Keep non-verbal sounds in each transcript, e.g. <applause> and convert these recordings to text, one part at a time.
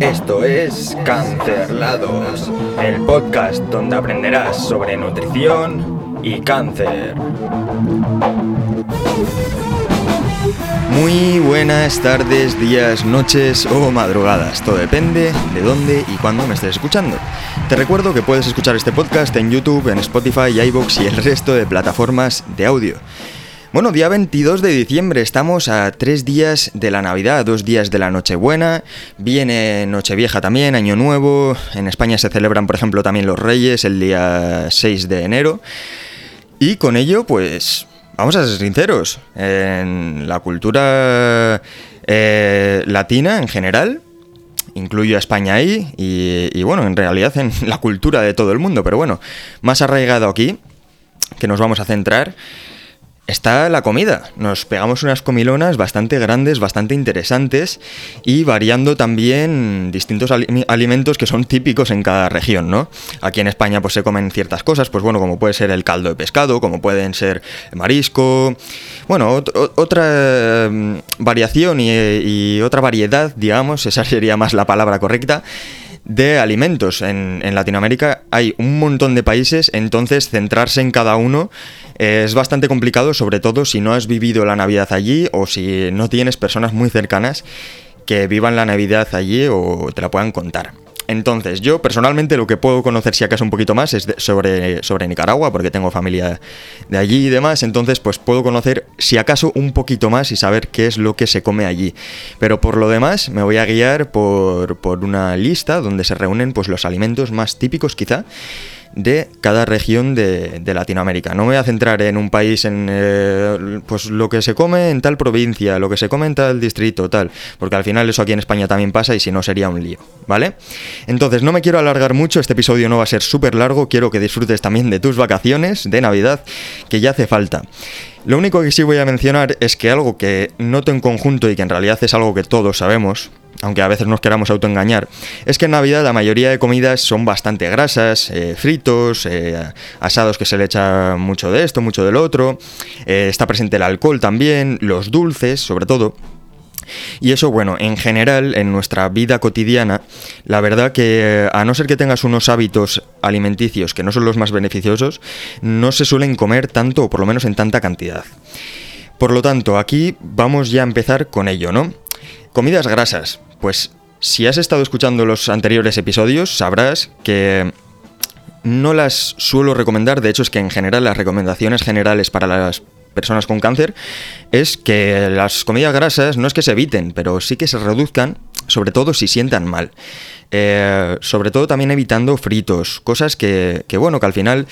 Esto es Cancerlados, el podcast donde aprenderás sobre nutrición y cáncer. Muy buenas tardes, días, noches o madrugadas. Todo depende de dónde y cuándo me estés escuchando. Te recuerdo que puedes escuchar este podcast en YouTube, en Spotify, iVoox y el resto de plataformas de audio. Bueno, día 22 de diciembre, estamos a tres días de la Navidad, dos días de la Nochebuena, viene Nochevieja también, Año Nuevo, en España se celebran por ejemplo también los Reyes el día 6 de enero, y con ello pues vamos a ser sinceros, en la cultura eh, latina en general, incluyo a España ahí, y, y bueno, en realidad en la cultura de todo el mundo, pero bueno, más arraigado aquí, que nos vamos a centrar, está la comida. Nos pegamos unas comilonas bastante grandes, bastante interesantes y variando también distintos alimentos que son típicos en cada región, ¿no? Aquí en España pues se comen ciertas cosas, pues bueno, como puede ser el caldo de pescado, como pueden ser marisco, bueno, otra mm, variación y otra variedad, digamos, esa <laughs> sería más la palabra correcta de alimentos. En, Latinoamérica hay un montón de países, entonces centrarse en cada uno es bastante complicado, sobre todo si no has vivido la Navidad allí o si no tienes personas muy cercanas que vivan la Navidad allí o te la puedan contar. Entonces, yo personalmente lo que puedo conocer si acaso un poquito más es sobre, sobre Nicaragua, porque tengo familia de allí y demás, entonces pues puedo conocer si acaso un poquito más y saber qué es lo que se come allí. Pero por lo demás me voy a guiar por, por una lista donde se reúnen pues los alimentos más típicos quizá de cada región de, Latinoamérica. No me voy a centrar en un país, en eh, pues lo que se come en tal provincia, lo que se come en tal distrito, tal, porque al final eso aquí en España también pasa y si no sería un lío, ¿vale? Entonces no me quiero alargar mucho, este episodio no va a ser súper largo, quiero que disfrutes también de tus vacaciones de Navidad, que ya hace falta. Lo único que sí voy a mencionar es que algo que noto en conjunto y que en realidad es algo que todos sabemos, aunque a veces nos queramos autoengañar, es que en Navidad la mayoría de comidas son bastante grasas, eh, fritos, eh, asados que se le echa mucho de esto, mucho del otro, eh, está presente el alcohol también, los dulces sobre todo. Y eso, bueno, en general, en nuestra vida cotidiana, la verdad que a no ser que tengas unos hábitos alimenticios que no son los más beneficiosos, no se suelen comer tanto o por lo menos en tanta cantidad. Por lo tanto, aquí vamos ya a empezar con ello, ¿no? Comidas grasas. Pues si has estado escuchando los anteriores episodios, sabrás que no las suelo recomendar, de hecho es que en general las recomendaciones generales para las personas con cáncer es que las comidas grasas no es que se eviten, pero sí que se reduzcan, sobre todo si sientan mal. Eh, sobre todo también evitando fritos, cosas que, que bueno, que al final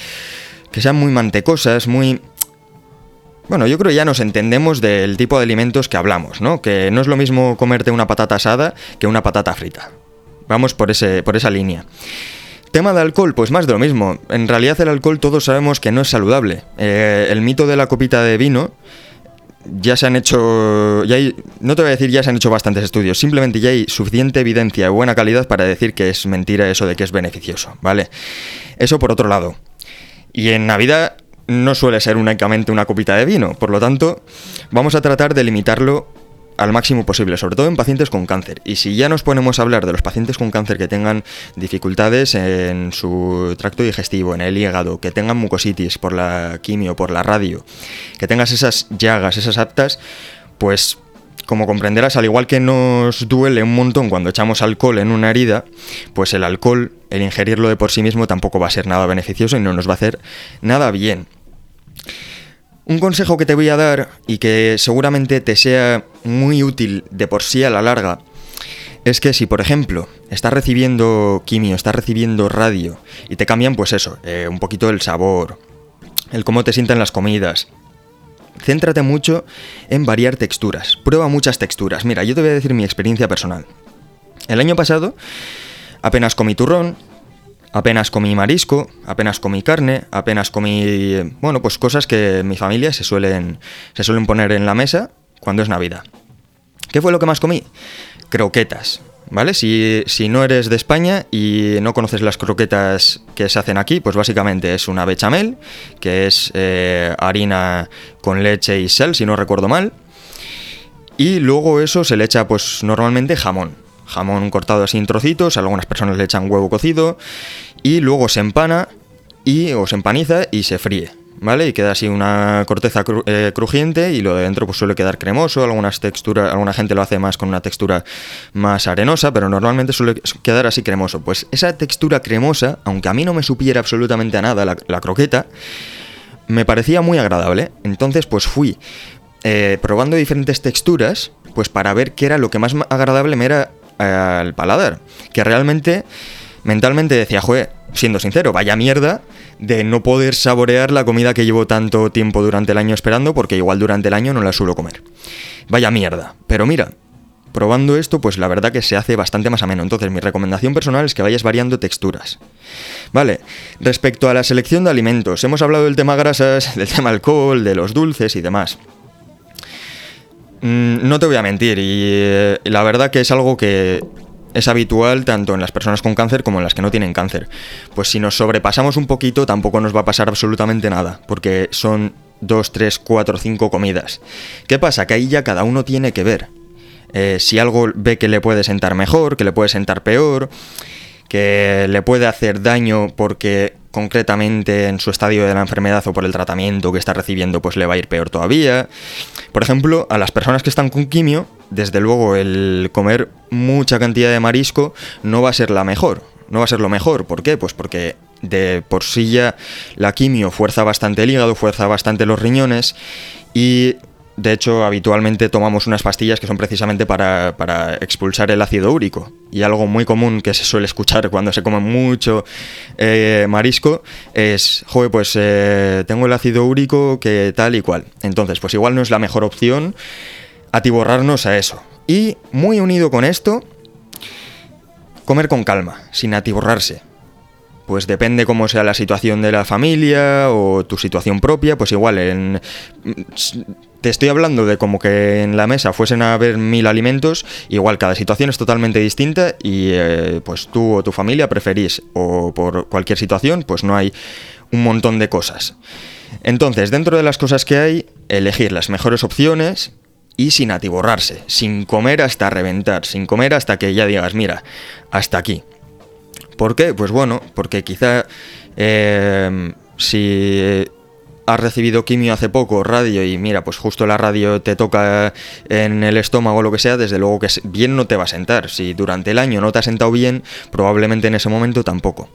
que sean muy mantecosas, muy bueno, yo creo que ya nos entendemos del tipo de alimentos que hablamos, ¿no? Que no es lo mismo comerte una patata asada que una patata frita. Vamos por, ese, por esa línea. Tema de alcohol, pues más de lo mismo. En realidad el alcohol todos sabemos que no es saludable. Eh, el mito de la copita de vino ya se han hecho, ya no te voy a decir ya se han hecho bastantes estudios, simplemente ya hay suficiente evidencia de buena calidad para decir que es mentira eso de que es beneficioso, ¿vale? Eso por otro lado. Y en Navidad no suele ser únicamente una copita de vino, por lo tanto, vamos a tratar de limitarlo al máximo posible, sobre todo en pacientes con cáncer. Y si ya nos ponemos a hablar de los pacientes con cáncer que tengan dificultades en su tracto digestivo, en el hígado, que tengan mucositis por la quimio, por la radio, que tengas esas llagas, esas aptas, pues como comprenderás, al igual que nos duele un montón cuando echamos alcohol en una herida, pues el alcohol, el ingerirlo de por sí mismo tampoco va a ser nada beneficioso y no nos va a hacer nada bien. Un consejo que te voy a dar y que seguramente te sea muy útil de por sí a la larga es que si, por ejemplo, estás recibiendo quimio, estás recibiendo radio y te cambian, pues eso, eh, un poquito el sabor, el cómo te sientan las comidas, céntrate mucho en variar texturas. Prueba muchas texturas. Mira, yo te voy a decir mi experiencia personal. El año pasado apenas comí turrón, Apenas comí marisco, apenas comí carne, apenas comí, bueno, pues cosas que mi familia se suelen, se suelen poner en la mesa cuando es Navidad. ¿Qué fue lo que más comí? Croquetas, ¿vale? Si, no eres de España y no conoces las croquetas que se hacen aquí, pues básicamente es una bechamel, que es eh, harina con leche y sal, si no recuerdo mal. Y luego eso se le echa pues normalmente jamón. jamón cortado así en trocitos, algunas personas le echan huevo cocido y luego se empana y o se empaniza y se fríe. ¿Vale? Y queda así una corteza eh, crujiente y lo de dentro pues suele quedar cremoso, algunas texturas, alguna gente lo hace más con una textura más arenosa, pero normalmente suele quedar así cremoso. Pues esa textura cremosa, aunque a mí no me supiera absolutamente a nada la, croqueta, me parecía muy agradable. Entonces pues fui eh, probando diferentes texturas, pues para ver qué era lo que más agradable me era eh, al paladar. Que realmente mentalmente decía, joder, siendo sincero, vaya mierda de no poder saborear la comida que llevo tanto tiempo durante el año esperando, porque igual durante el año no la suelo comer. Vaya mierda. Pero mira, probando esto, pues la verdad que se hace bastante más ameno. Entonces, mi recomendación personal es que vayas variando texturas. Vale, respecto a la selección de alimentos, hemos hablado del tema grasas, <laughs> del tema alcohol, de los dulces y demás. Mm, no te voy a mentir, y eh, la verdad que es algo que es habitual tanto en las personas con cáncer como en las que no tienen cáncer. Pues si nos sobrepasamos un poquito tampoco nos va a pasar absolutamente nada, porque son 2, 3, 4, 5 comidas. ¿Qué pasa? Que ahí ya cada uno tiene que ver. Eh, si algo ve que le puede sentar mejor, que le puede sentar peor, que le puede hacer daño porque concretamente en su estadio de la enfermedad o por el tratamiento que está recibiendo, pues le va a ir peor todavía. Por ejemplo, a las personas que están con quimio, desde luego el comer mucha cantidad de marisco no va a ser la mejor. No va a ser lo mejor. ¿Por qué? Pues porque de por sí ya la quimio fuerza bastante el hígado, fuerza bastante los riñones y de hecho, habitualmente tomamos unas pastillas que son precisamente para, expulsar el ácido úrico. Y algo muy común que se suele escuchar cuando se come mucho eh, marisco es, joder, pues eh, tengo el ácido úrico que tal y cual. Entonces, pues igual no es la mejor opción atiborrarnos a eso. Y muy unido con esto, comer con calma, sin atiborrarse pues depende cómo sea la situación de la familia o tu situación propia, pues igual en, te estoy hablando de como que en la mesa fuesen a haber mil alimentos, igual cada situación es totalmente distinta y eh, pues tú o tu familia preferís o por cualquier situación pues no hay un montón de cosas. Entonces, dentro de las cosas que hay, elegir las mejores opciones y sin atiborrarse, sin comer hasta reventar, sin comer hasta que ya digas, mira, hasta aquí. ¿Por qué? Pues bueno, porque quizá eh, si has recibido quimio hace poco, radio, y mira, pues justo la radio te toca en el estómago o lo que sea, desde luego que bien no te va a sentar. Si durante el año no te ha sentado bien, probablemente en ese momento tampoco.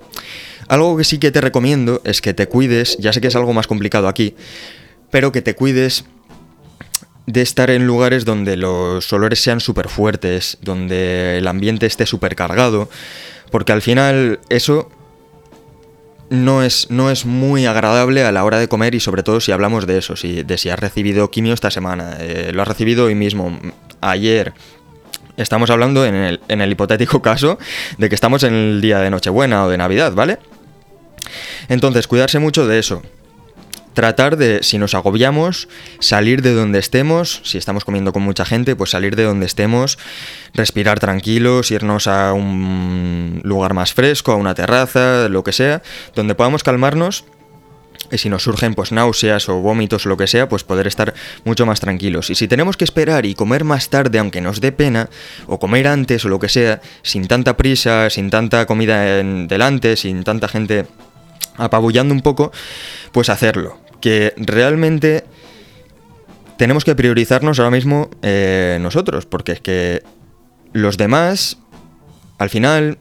Algo que sí que te recomiendo es que te cuides, ya sé que es algo más complicado aquí, pero que te cuides de estar en lugares donde los olores sean súper fuertes, donde el ambiente esté súper cargado, porque al final eso no es, no es muy agradable a la hora de comer y sobre todo si hablamos de eso, si, de si has recibido quimio esta semana, eh, lo has recibido hoy mismo, ayer. Estamos hablando en el, en el hipotético <laughs> caso de que estamos en el día de Nochebuena o de Navidad, ¿vale? Entonces, cuidarse mucho de eso tratar de, si nos agobiamos, salir de donde estemos, si estamos comiendo con mucha gente, pues salir de donde estemos, respirar tranquilos, irnos a un lugar más fresco, a una terraza, lo que sea, donde podamos calmarnos y si nos surgen pues náuseas o vómitos o lo que sea, pues poder estar mucho más tranquilos. Y si tenemos que esperar y comer más tarde, aunque nos dé pena, o comer antes o lo que sea, sin tanta prisa, sin tanta comida en delante, sin tanta gente apabullando un poco, pues hacerlo. Que realmente tenemos que priorizarnos ahora mismo eh, nosotros, porque es que los demás, al final,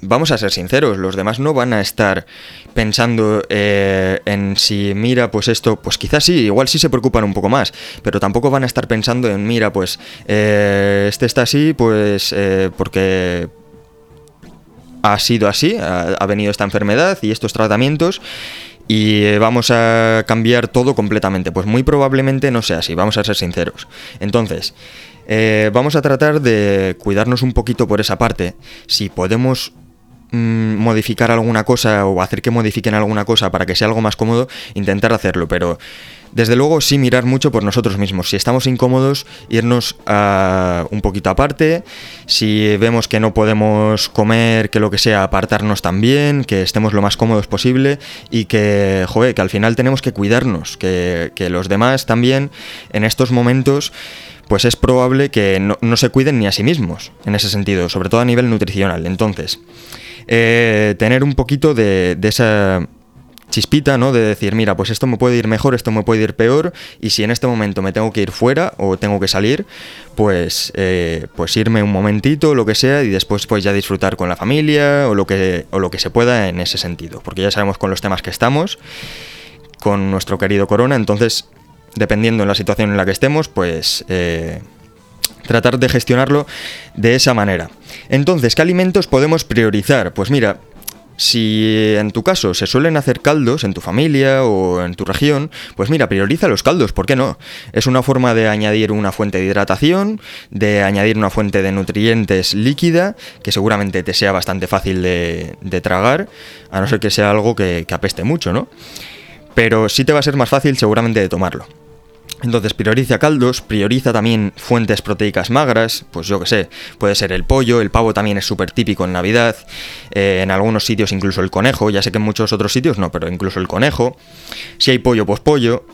vamos a ser sinceros, los demás no van a estar pensando eh, en si mira, pues esto, pues quizás sí, igual sí se preocupan un poco más, pero tampoco van a estar pensando en mira, pues eh, este está así, pues porque ha sido así, ha, venido esta enfermedad y estos tratamientos y eh, vamos a cambiar todo completamente. Pues muy probablemente no sea así, vamos a ser sinceros. Entonces, eh, vamos a tratar de cuidarnos un poquito por esa parte. Si podemos mm, modificar alguna cosa o hacer que modifiquen alguna cosa para que sea algo más cómodo, intentar hacerlo, pero desde luego sí mirar mucho por nosotros mismos. Si estamos incómodos, irnos a un poquito aparte. Si vemos que no podemos comer, que lo que sea, apartarnos también, que estemos lo más cómodos posible y que, joder, que al final tenemos que cuidarnos, que, que los demás también en estos momentos pues es probable que no, se cuiden ni a sí mismos, en ese sentido, sobre todo a nivel nutricional. Entonces, eh, tener un poquito de, esa chispita, ¿no? De decir, mira, pues esto me puede ir mejor, esto me puede ir peor, y si en este momento me tengo que ir fuera o tengo que salir, pues, eh, pues irme un momentito, lo que sea, y después pues ya disfrutar con la familia o lo que, o lo que se pueda en ese sentido, porque ya sabemos con los temas que estamos, con nuestro querido Corona, entonces dependiendo en la situación en la que estemos, pues eh, tratar de gestionarlo de esa manera. Entonces, ¿qué alimentos podemos priorizar? Pues mira, si en tu caso se suelen hacer caldos en tu familia o en tu región, pues mira, prioriza los caldos, ¿por qué no? Es una forma de añadir una fuente de hidratación, de añadir una fuente de nutrientes líquida, que seguramente te sea bastante fácil de, tragar, a no ser que sea algo que, que apeste mucho, ¿no? Pero sí te va a ser más fácil seguramente de tomarlo. Entonces prioriza caldos, prioriza también fuentes proteicas magras, pues yo que sé, puede ser el pollo, el pavo también es súper típico en Navidad, eh, en algunos sitios incluso el conejo, ya sé que en muchos otros sitios no, pero incluso el conejo, si hay pollo, pues pollo.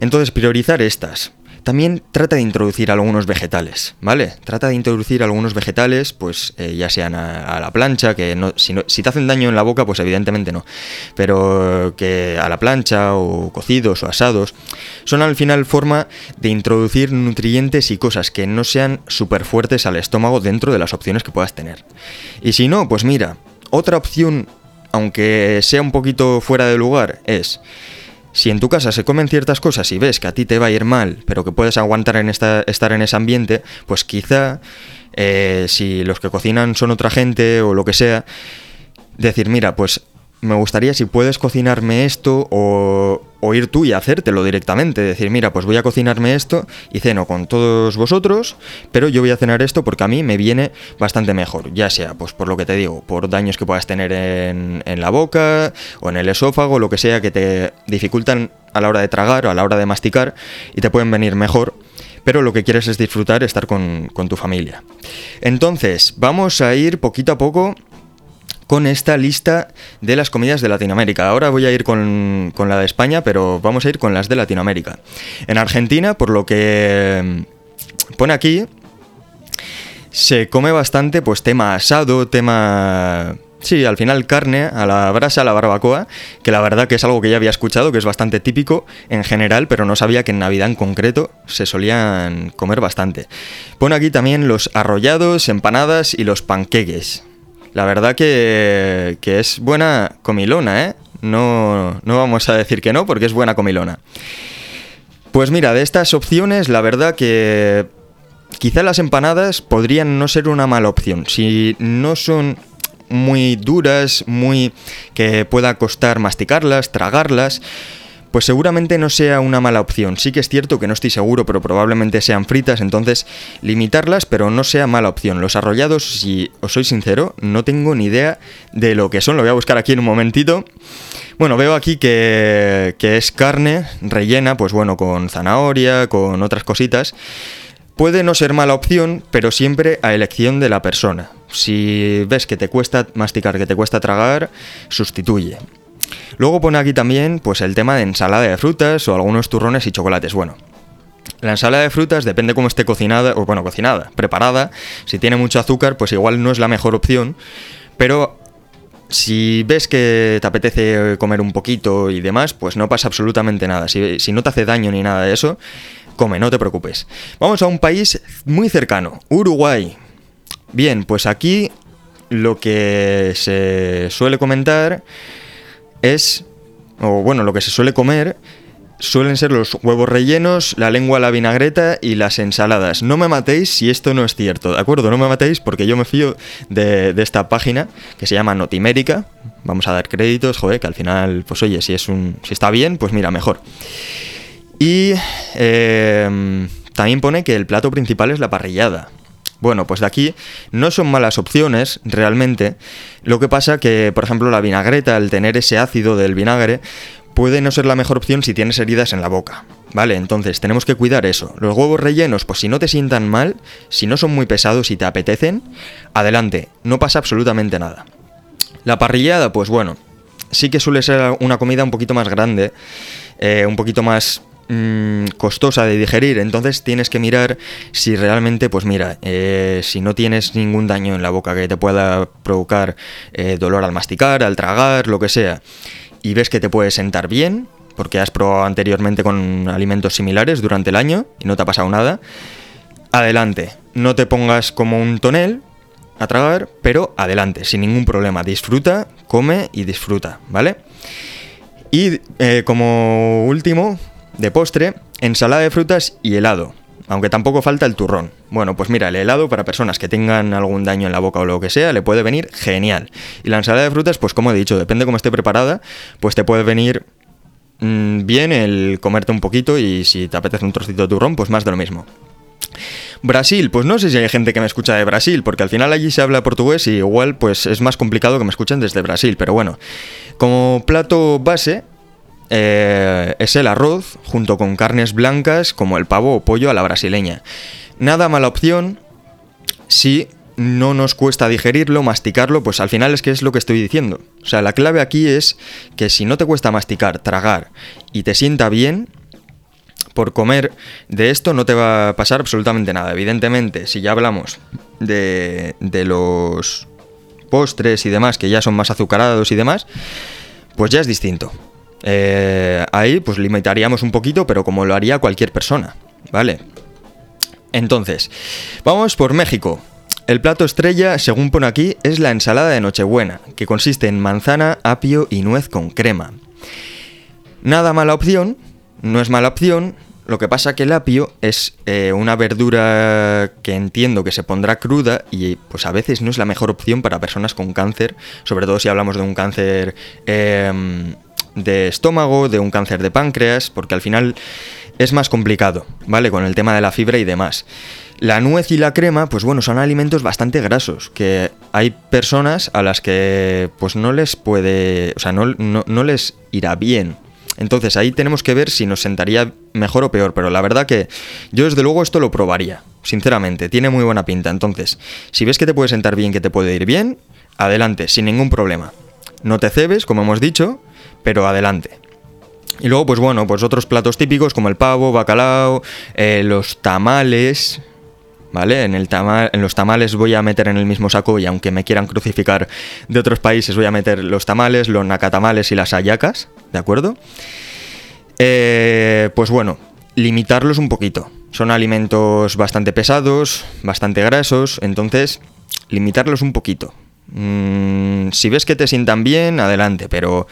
Entonces priorizar estas. También trata de introducir algunos vegetales, ¿vale? Trata de introducir algunos vegetales, pues eh, ya sean a, la plancha, que no si, te hacen daño en la boca, pues evidentemente no, pero que a la plancha o cocidos o asados, son al final forma de introducir nutrientes y cosas que no sean súper fuertes al estómago dentro de las opciones que puedas tener. Y si no, pues mira, otra opción, aunque sea un poquito fuera de lugar, es si en tu casa se comen ciertas cosas y ves que a ti te va a ir mal, pero que puedes aguantar en esta, estar en ese ambiente, pues quizá eh, si los que cocinan son otra gente o lo que sea, decir, mira, pues me gustaría si puedes cocinarme esto o, ir tú y hacértelo directamente. Decir, mira, pues voy a cocinarme esto y ceno con todos vosotros, pero yo voy a cenar esto porque a mí me viene bastante mejor. Ya sea, pues por lo que te digo, por daños que puedas tener en, la boca o en el esófago, lo que sea que te dificultan a la hora de tragar o a la hora de masticar y te pueden venir mejor pero lo que quieres es disfrutar, estar con, tu familia. Entonces, vamos a ir poquito a poco con esta lista de las comidas de Latinoamérica. Ahora voy a ir con, la de España, pero vamos a ir con las de Latinoamérica. En Argentina, por lo que pone aquí, se come bastante, pues tema asado, tema... Sí, al final carne a la brasa, a la barbacoa, que la verdad que es algo que ya había escuchado, que es bastante típico en general, pero no sabía que en Navidad en concreto se solían comer bastante. Pone aquí también los arrollados, empanadas y los panqueques. La verdad que, es buena comilona, ¿eh? No, no vamos a decir que no, porque es buena comilona. Pues mira, de estas opciones, la verdad que quizá las empanadas podrían no ser una mala opción. Si no son muy duras, muy que pueda costar masticarlas, tragarlas, pues seguramente no sea una mala opción. Sí que es cierto que no estoy seguro, pero probablemente sean fritas, entonces limitarlas, pero no sea mala opción. Los arrollados, si os soy sincero, no tengo ni idea de lo que son. Lo voy a buscar aquí en un momentito. Bueno, veo aquí que, que es carne rellena, pues bueno, con zanahoria, con otras cositas. Puede no ser mala opción, pero siempre a elección de la persona. Si ves que te cuesta masticar, que te cuesta tragar, sustituye. Luego pone aquí también pues el tema de ensalada de frutas o algunos turrones y chocolates. Bueno, la ensalada de frutas depende cómo esté cocinada, o bueno, cocinada, preparada. Si tiene mucho azúcar, pues igual no es la mejor opción. Pero si ves que te apetece comer un poquito y demás, pues no pasa absolutamente nada. Si, si, no te hace daño ni nada de eso, come, no te preocupes. Vamos a un país muy cercano, Uruguay. Bien, pues aquí lo que se suele comentar es, o bueno, lo que se suele comer suelen ser los huevos rellenos, la lengua la vinagreta y las ensaladas. No me matéis si esto no es cierto, ¿de acuerdo? No me matéis porque yo me fío de, esta página que se llama Notimérica. Vamos a dar créditos, joder, que al final, pues oye, si, es un, si está bien, pues mira, mejor. Y eh, también pone que el plato principal es la parrillada. Bueno, pues de aquí no son malas opciones realmente. Lo que pasa que, por ejemplo, la vinagreta, al tener ese ácido del vinagre, puede no ser la mejor opción si tienes heridas en la boca. ¿Vale? Entonces tenemos que cuidar eso. Los huevos rellenos, pues si no te sientan mal, si no son muy pesados y te apetecen, adelante, no pasa absolutamente nada. La parrillada, pues bueno, sí que suele ser una comida un poquito más grande, eh, un poquito más mm, costosa de digerir, entonces tienes que mirar si realmente, pues mira, eh, si no tienes ningún daño en la boca que te pueda provocar eh, dolor al masticar, al tragar, lo que sea, y ves que te puede sentar bien, porque has probado anteriormente con alimentos similares durante el año y no te ha pasado nada, adelante, no te pongas como un tonel, a tragar, pero adelante, sin ningún problema. Disfruta, come y disfruta, ¿vale? Y eh, como último, de postre, ensalada de frutas y helado. Aunque tampoco falta el turrón. Bueno, pues mira, el helado para personas que tengan algún daño en la boca o lo que sea, le puede venir genial. Y la ensalada de frutas, pues como he dicho, depende cómo esté preparada, pues te puede venir mm, bien el comerte un poquito y si te apetece un trocito de turrón, pues más de lo mismo. Brasil, pues no sé si hay gente que me escucha de Brasil, porque al final allí se habla portugués y igual pues es más complicado que me escuchen desde Brasil, pero bueno, como plato base eh, es el arroz junto con carnes blancas como el pavo o pollo a la brasileña. Nada mala opción si no nos cuesta digerirlo, masticarlo, pues al final es que es lo que estoy diciendo. O sea, la clave aquí es que si no te cuesta masticar, tragar y te sienta bien, por comer de esto no te va a pasar absolutamente nada. Evidentemente, si ya hablamos de, los postres y demás, que ya son más azucarados y demás, pues ya es distinto. Eh, ahí pues limitaríamos un poquito, pero como lo haría cualquier persona, ¿vale? Entonces, vamos por México. El plato estrella, según pone aquí, es la ensalada de Nochebuena, que consiste en manzana, apio y nuez con crema. Nada mala opción, no es mala opción. Lo que pasa que el apio es eh, una verdura que entiendo que se pondrá cruda y pues a veces no es la mejor opción para personas con cáncer, sobre todo si hablamos de un cáncer em, de estómago, de un cáncer de páncreas, porque al final es más complicado, ¿vale? Con el tema de la fibra y demás. La nuez y la crema, pues bueno, son alimentos bastante grasos, que hay personas a las que pues no les puede, o sea, no, no les irá bien entonces ahí tenemos que ver si nos sentaría mejor o peor, pero la verdad que yo desde luego esto lo probaría, sinceramente, tiene muy buena pinta. Entonces, si ves que te puede sentar bien, que te puede ir bien, adelante, sin ningún problema. No te cebes, como hemos dicho, pero adelante. Y luego, pues bueno, pues otros platos típicos como el pavo, bacalao, eh, los tamales, ¿vale? En, el en los tamales voy a meter en el mismo saco y aunque me quieran crucificar de otros países voy a meter los tamales, los nacatamales y las ayacas, ¿de acuerdo? Eh, pues bueno, limitarlos un poquito. Son alimentos bastante pesados, bastante grasos, entonces limitarlos un poquito. Mm, si ves que te sientan bien, adelante, pero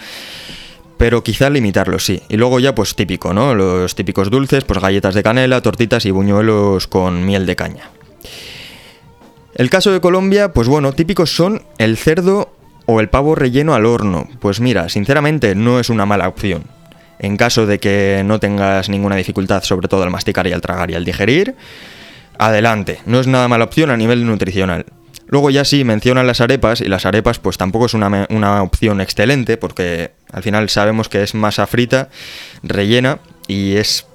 pero quizá limitarlos, sí. Y luego ya, pues típico, ¿no? Los típicos dulces, pues galletas de canela, tortitas y buñuelos con miel de caña. El caso de Colombia, pues bueno, típicos son el cerdo o el pavo relleno al horno. Pues mira, sinceramente no es una mala opción. En caso de que no tengas ninguna dificultad, sobre todo al masticar y al tragar y al digerir, adelante. No es nada mala opción a nivel nutricional. Luego ya sí mencionan las arepas y las arepas pues tampoco es una, una opción excelente porque al final sabemos que es masa frita, rellena y es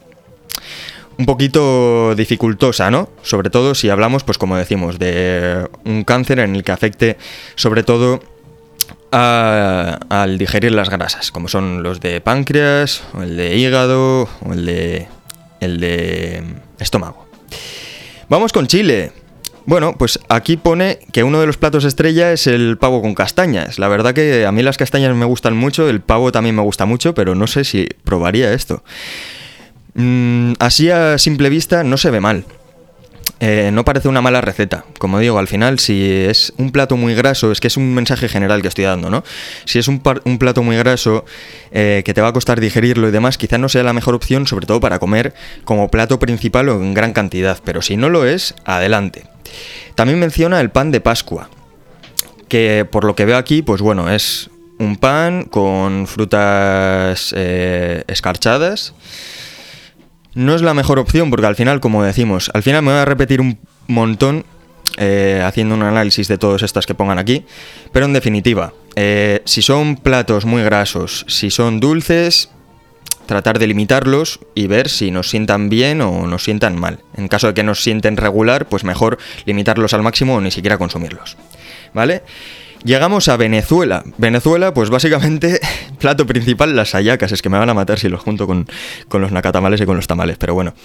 un poquito dificultosa, ¿no? Sobre todo si hablamos, pues como decimos, de un cáncer en el que afecte sobre todo al digerir las grasas, como son los de páncreas, o el de hígado, o el de, el de estómago. Vamos con Chile. Bueno, pues aquí pone que uno de los platos estrella es el pavo con castañas. La verdad que a mí las castañas me gustan mucho, el pavo también me gusta mucho, pero no sé si probaría esto. Mm, así a simple vista no se ve mal. Eh, no parece una mala receta. Como digo, al final, si es un plato muy graso, es que es un mensaje general que estoy dando, ¿no? Si es un, plato muy graso eh, que te va a costar digerirlo y demás, quizá no sea la mejor opción, sobre todo para comer como plato principal o en gran cantidad. Pero si no lo es, adelante. También menciona el pan de Pascua, que por lo que veo aquí, pues bueno, es un pan con frutas eh, escarchadas. No es la mejor opción porque al final, como decimos, al final me voy a repetir un montón eh, haciendo un análisis de todas estas que pongan aquí, pero en definitiva, eh, si son platos muy grasos, si son dulces, tratar de limitarlos y ver si nos sientan bien o nos sientan mal. En caso de que nos sienten regular, pues mejor limitarlos al máximo o ni siquiera consumirlos. ¿Vale? Llegamos a Venezuela. Venezuela, pues básicamente <laughs> plato principal, las ayacas. Es que me van a matar si los junto con, los nacatamales y con los tamales, pero bueno.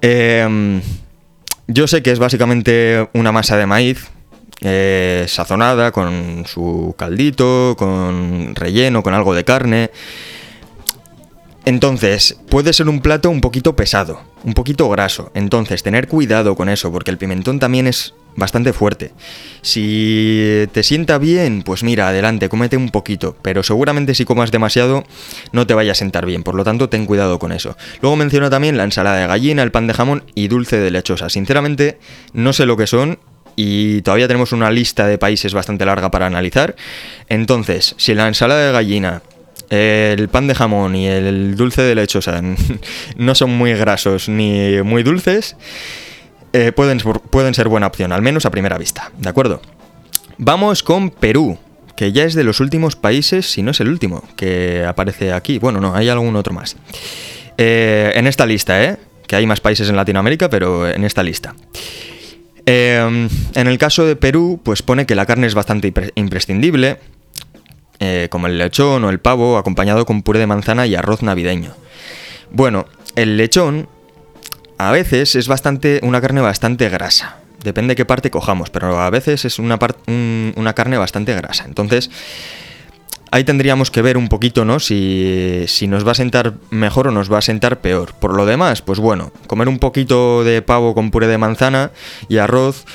Em, yo sé que es básicamente una masa de maíz eh, sazonada con su caldito, con relleno, con algo de carne. Entonces, puede ser un plato un poquito pesado, un poquito graso. Entonces, tener cuidado con eso, porque el pimentón también es bastante fuerte. Si te sienta bien, pues mira, adelante, cómete un poquito, pero seguramente si comas demasiado no te vaya a sentar bien, por lo tanto ten cuidado con eso. Luego menciona también la ensalada de gallina, el pan de jamón y dulce de lechosa. Sinceramente, no sé lo que son y todavía tenemos una lista de países bastante larga para analizar. Entonces, si la ensalada de gallina el pan de jamón y el dulce de lechosa <laughs> no son muy grasos ni muy dulces, eh, pueden, pueden ser buena opción, al menos a primera vista, ¿de acuerdo? Vamos con Perú, que ya es de los últimos países, si no es el último, que aparece aquí. Bueno, no, hay algún otro más. Eh, en esta lista, ¿eh? Que hay más países en Latinoamérica, pero en esta lista. Eh, en el caso de Perú, pues pone que la carne es bastante imprescindible, eh, como el lechón o el pavo, acompañado con puré de manzana y arroz navideño. Bueno, el lechón a veces es bastante una carne bastante grasa. Depende de qué parte cojamos, pero a veces es una, una carne bastante grasa. Entonces, ahí tendríamos que ver un poquito, ¿no? Si, si, nos va a sentar mejor o nos va a sentar peor. Por lo demás, pues bueno, comer un poquito de pavo con puré de manzana y arroz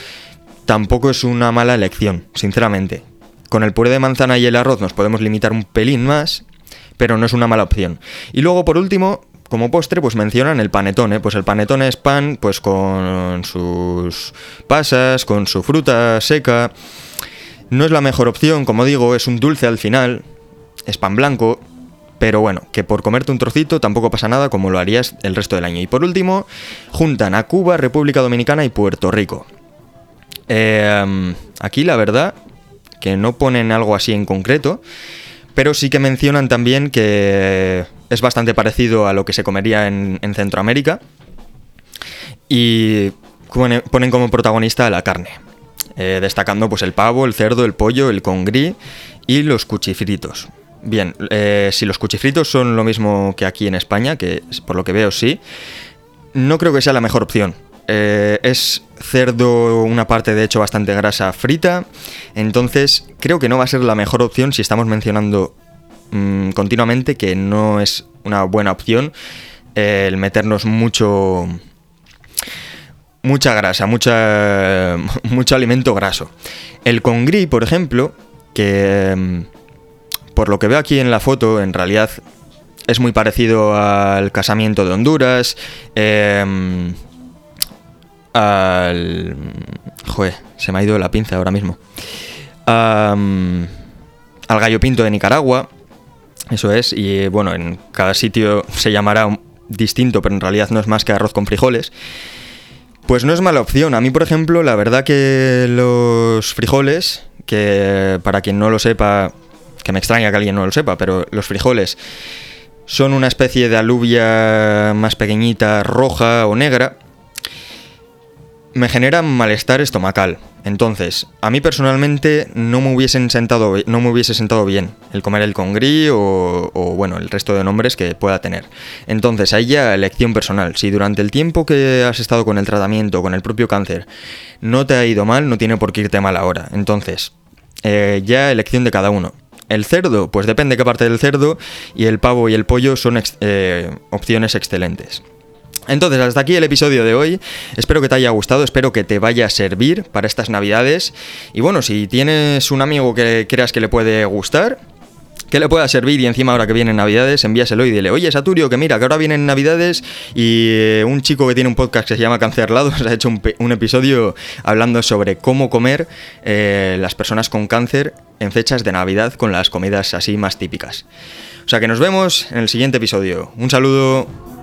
tampoco es una mala elección, sinceramente. Con el puré de manzana y el arroz nos podemos limitar un pelín más, pero no es una mala opción. Y luego, por último, como postre, pues mencionan el panetone. Pues el panetone es pan, pues con sus pasas, con su fruta seca. No es la mejor opción, como digo, es un dulce al final, es pan blanco, pero bueno, que por comerte un trocito tampoco pasa nada como lo harías el resto del año. Y por último, juntan a Cuba, República Dominicana y Puerto Rico. Em, aquí la verdad que no ponen algo así en concreto, pero sí que mencionan también que es bastante parecido a lo que se comería en, Centroamérica y ponen como protagonista la carne, eh, destacando pues el pavo, el cerdo, el pollo, el congrí y los cuchifritos. Bien, eh, si los cuchifritos son lo mismo que aquí en España, que por lo que veo sí, no creo que sea la mejor opción. Eh, es cerdo, una parte de hecho bastante grasa frita, entonces creo que no va a ser la mejor opción si estamos mencionando mm, continuamente que no es una buena opción el meternos mucho mucha grasa, mucha, <laughs> mucho alimento graso. El congrí, por ejemplo, que mm, por lo que veo aquí en la foto, en realidad es muy parecido al casamiento de Honduras. Eh, al... Joder, se me ha ido la pinza ahora mismo. al gallo pinto de Nicaragua. Eso es, y bueno, en cada sitio se llamará distinto, pero en realidad no es más que arroz con frijoles. Pues no es mala opción. A mí, por ejemplo, la verdad que los frijoles, que para quien no lo sepa, que me extraña que alguien no lo sepa, pero los frijoles son una especie de alubia más pequeñita, roja o negra, me genera malestar estomacal. Entonces, a mí personalmente no me hubiesen sentado, no me hubiese sentado bien el comer el congrí o, o, bueno, el resto de nombres que pueda tener. Entonces, ahí ya elección personal. Si durante el tiempo que has estado con el tratamiento, con el propio cáncer, no te ha ido mal, no tiene por qué irte mal ahora. Entonces, eh, ya elección de cada uno. El cerdo, pues depende qué parte del cerdo, y el pavo y el pollo son eh, opciones excelentes. Entonces, hasta aquí el episodio de hoy. Espero que te haya gustado, espero que te vaya a servir para estas navidades. Y bueno, si tienes un amigo que creas que le puede gustar, que le pueda servir y encima ahora que vienen navidades, envíaselo y dile, oye Saturio, que mira, que ahora vienen navidades y eh, un chico que tiene un podcast que se llama Cancerlados <laughs> ha hecho un, episodio hablando sobre cómo comer eh, las personas con cáncer en fechas de Navidad con las comidas así más típicas. O sea que nos vemos en el siguiente episodio. Un saludo.